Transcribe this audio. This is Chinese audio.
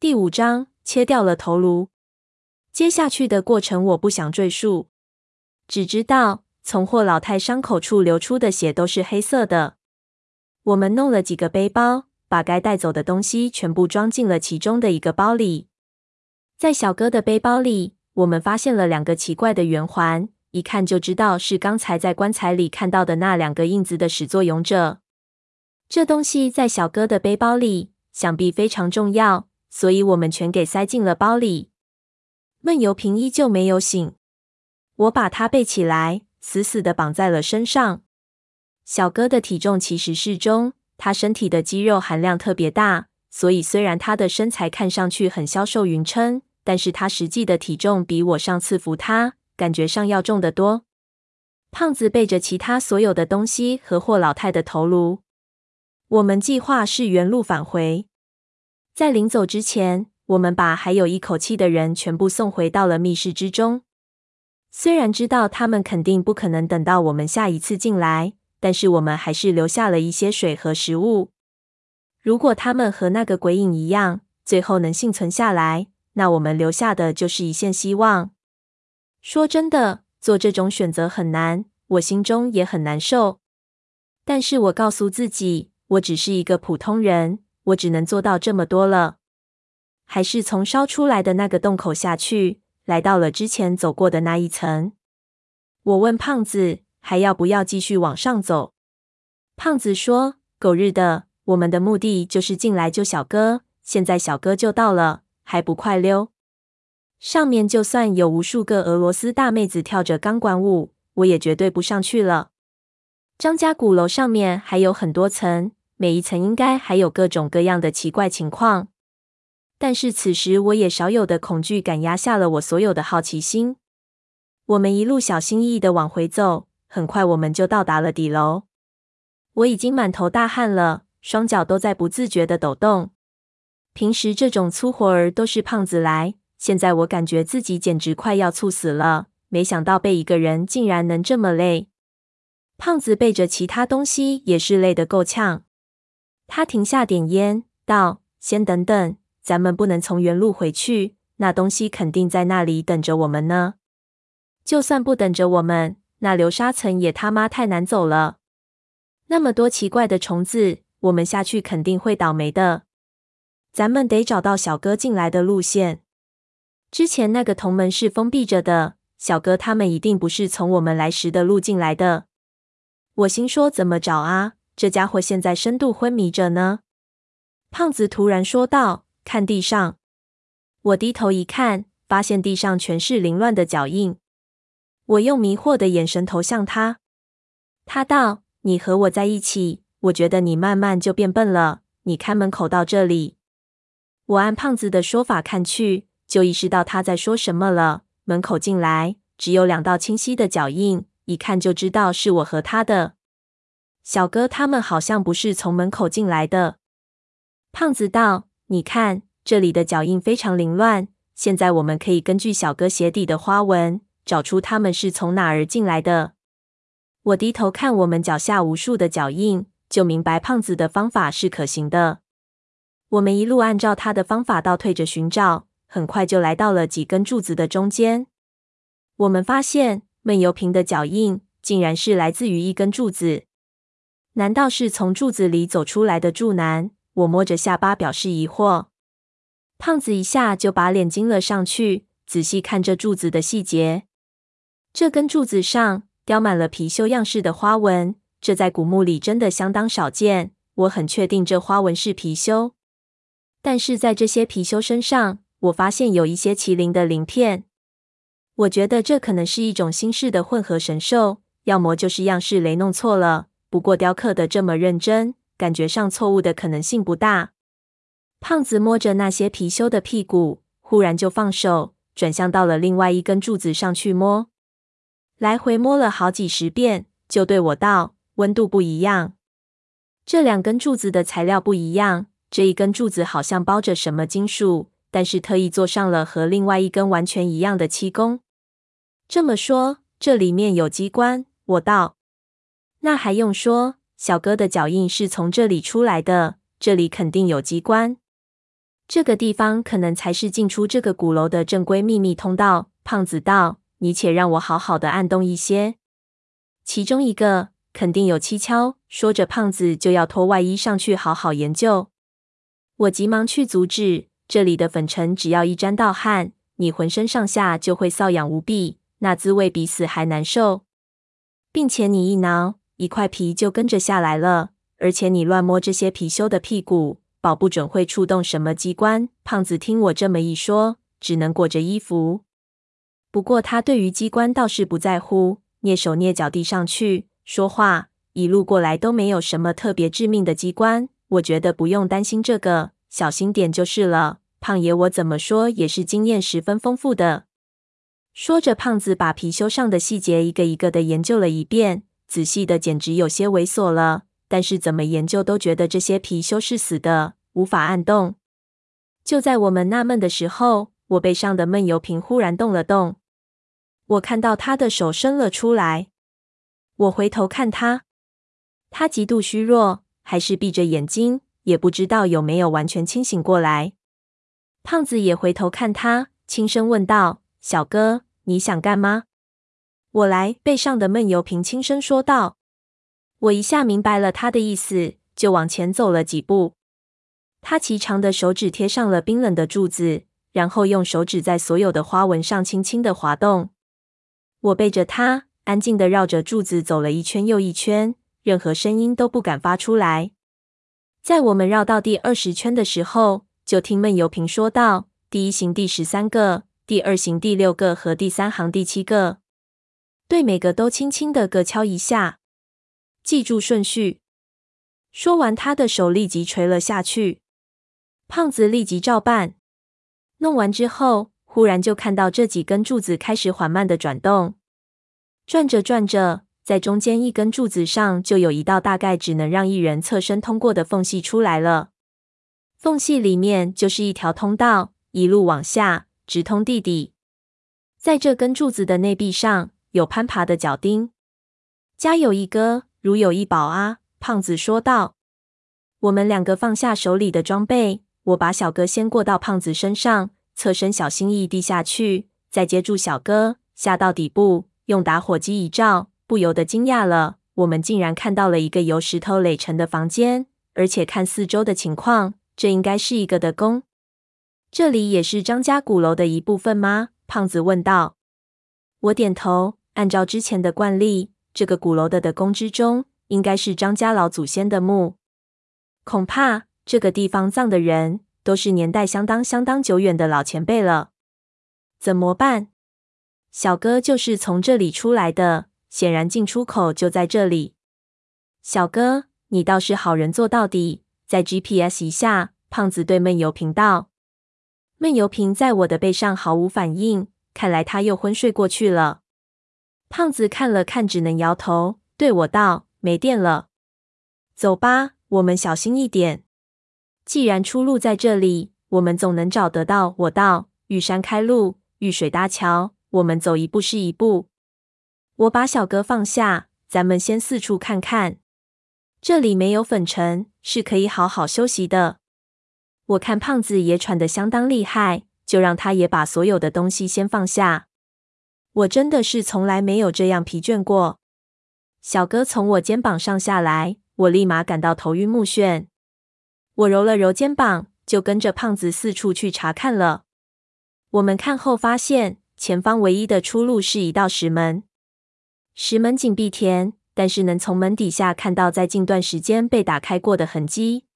第五章，切掉了头颅。接下去的过程我不想赘述，只知道从霍老太伤口处流出的血都是黑色的。我们弄了几个背包，把该带走的东西全部装进了其中的一个包里。在小哥的背包里，我们发现了两个奇怪的圆环，一看就知道是刚才在棺材里看到的那两个印子的始作俑者。这东西在小哥的背包里，想必非常重要，所以我们全给塞进了包里。闷油瓶依旧没有醒，我把它背起来，死死的绑在了身上。小哥的体重其实适中，他身体的肌肉含量特别大，所以虽然他的身材看上去很消瘦匀称，但是他实际的体重比我上次扶他感觉上要重得多。胖子背着其他所有的东西和霍老太的头颅。我们计划是原路返回，在临走之前，我们把还有一口气的人全部送回到了密室之中。虽然知道他们肯定不可能等到我们下一次进来，但是我们还是留下了一些水和食物。如果他们和那个鬼影一样，最后能幸存下来，那我们留下的就是一线希望。说真的，做这种选择很难，我心中也很难受。但是我告诉自己。我只是一个普通人，我只能做到这么多了。还是从烧出来的那个洞口下去，来到了之前走过的那一层。我问胖子还要不要继续往上走。胖子说：“狗日的，我们的目的就是进来救小哥，现在小哥就到了，还不快溜！上面就算有无数个俄罗斯大妹子跳着钢管舞，我也绝对不上去了。张家古楼上面还有很多层。”每一层应该还有各种各样的奇怪情况，但是此时我也少有的恐惧感压下了我所有的好奇心。我们一路小心翼翼的往回走，很快我们就到达了底楼。我已经满头大汗了，双脚都在不自觉的抖动。平时这种粗活儿都是胖子来，现在我感觉自己简直快要猝死了。没想到背一个人竟然能这么累。胖子背着其他东西也是累得够呛。他停下点烟，道：“先等等，咱们不能从原路回去。那东西肯定在那里等着我们呢。就算不等着我们，那流沙层也他妈太难走了。那么多奇怪的虫子，我们下去肯定会倒霉的。咱们得找到小哥进来的路线。之前那个铜门是封闭着的，小哥他们一定不是从我们来时的路进来的。我心说：怎么找啊？”这家伙现在深度昏迷着呢。胖子突然说道：“看地上。”我低头一看，发现地上全是凌乱的脚印。我用迷惑的眼神投向他。他道：“你和我在一起，我觉得你慢慢就变笨了。你看门口到这里。”我按胖子的说法看去，就意识到他在说什么了。门口进来只有两道清晰的脚印，一看就知道是我和他的。小哥他们好像不是从门口进来的。胖子道：“你看这里的脚印非常凌乱，现在我们可以根据小哥鞋底的花纹，找出他们是从哪儿进来的。”我低头看我们脚下无数的脚印，就明白胖子的方法是可行的。我们一路按照他的方法倒退着寻找，很快就来到了几根柱子的中间。我们发现闷油瓶的脚印竟然是来自于一根柱子。难道是从柱子里走出来的柱男？我摸着下巴表示疑惑。胖子一下就把脸惊了上去，仔细看这柱子的细节。这根柱子上雕满了貔貅样式的花纹，这在古墓里真的相当少见。我很确定这花纹是貔貅，但是在这些貔貅身上，我发现有一些麒麟的鳞片。我觉得这可能是一种新式的混合神兽，要么就是样式雷弄错了。不过雕刻的这么认真，感觉上错误的可能性不大。胖子摸着那些貔貅的屁股，忽然就放手，转向到了另外一根柱子上去摸，来回摸了好几十遍，就对我道：“温度不一样，这两根柱子的材料不一样。这一根柱子好像包着什么金属，但是特意做上了和另外一根完全一样的漆工。这么说，这里面有机关。”我道。那还用说，小哥的脚印是从这里出来的，这里肯定有机关。这个地方可能才是进出这个鼓楼的正规秘密通道。胖子道：“你且让我好好的按动一些，其中一个肯定有蹊跷。”说着，胖子就要脱外衣上去好好研究。我急忙去阻止：“这里的粉尘只要一沾到汗，你浑身上下就会瘙痒无比，那滋味比死还难受，并且你一挠，一块皮就跟着下来了。而且你乱摸这些貔貅的屁股，保不准会触动什么机关。”胖子听我这么一说，只能裹着衣服。不过他对于机关倒是不在乎，蹑手蹑脚地上去说话，一路过来都没有什么特别致命的机关，我觉得不用担心这个，小心点就是了。胖爷我怎么说也是经验十分丰富的。说着，胖子把貔貅上的细节一个一个的研究了一遍，仔细的简直有些猥琐了。但是怎么研究都觉得这些貔貅是死的，无法按动。就在我们纳闷的时候，我背上的闷油瓶忽然动了动。我看到他的手伸了出来，我回头看他，他极度虚弱，还是闭着眼睛，也不知道有没有完全清醒过来。胖子也回头看他，轻声问道：“小哥，你想干嘛？”我来，背上的闷油瓶轻声说道。我一下明白了他的意思，就往前走了几步。他骐长的手指贴上了冰冷的柱子，然后用手指在所有的花纹上轻轻的滑动。我背着他，安静地绕着柱子走了一圈又一圈，任何声音都不敢发出来。在我们绕到第二十圈的时候，就听闷油瓶说道：“第一行第十三个，第二行第六个和第三行第七个，对每个都轻轻的各敲一下，记住顺序。”说完，他的手立即垂了下去。胖子立即照办。弄完之后，忽然就看到这几根柱子开始缓慢的转动，转着转着，在中间一根柱子上就有一道大概只能让一人侧身通过的缝隙出来了。缝隙里面就是一条通道，一路往下，直通地底。在这根柱子的内壁上有攀爬的脚钉。家有一哥，如有一宝啊！胖子说道。我们两个放下手里的装备，我把小哥先过到胖子身上。侧身小心翼翼地下去，再接住小哥，下到底部，用打火机一照，不由得惊讶了。我们竟然看到了一个由石头垒成的房间，而且看四周的情况，这应该是一个的宫。这里也是张家鼓楼的一部分吗？胖子问道。我点头，按照之前的惯例，这个鼓楼的的宫之中，应该是张家老祖先的墓。恐怕这个地方葬的人。都是年代相当相当久远的老前辈了，怎么办？小哥就是从这里出来的，显然进出口就在这里。小哥，你倒是好人做到底，在 GPS 一下。胖子对闷油瓶道。闷油瓶在我的背上毫无反应，看来他又昏睡过去了。胖子看了看，只能摇头，对我道：“没电了，走吧，我们小心一点。”既然出路在这里，我们总能找得到。我道：遇山开路，遇水搭桥，我们走一步是一步。我把小哥放下，咱们先四处看看。这里没有粉尘，是可以好好休息的。我看胖子也喘得相当厉害，就让他也把所有的东西先放下。我真的是从来没有这样疲倦过。小哥从我肩膀上下来，我立马感到头晕目眩。我揉了揉肩膀，就跟着胖子四处去查看了。我们看后发现，前方唯一的出路是一道石门。石门紧闭填，但是能从门底下看到在近段时间被打开过的痕迹。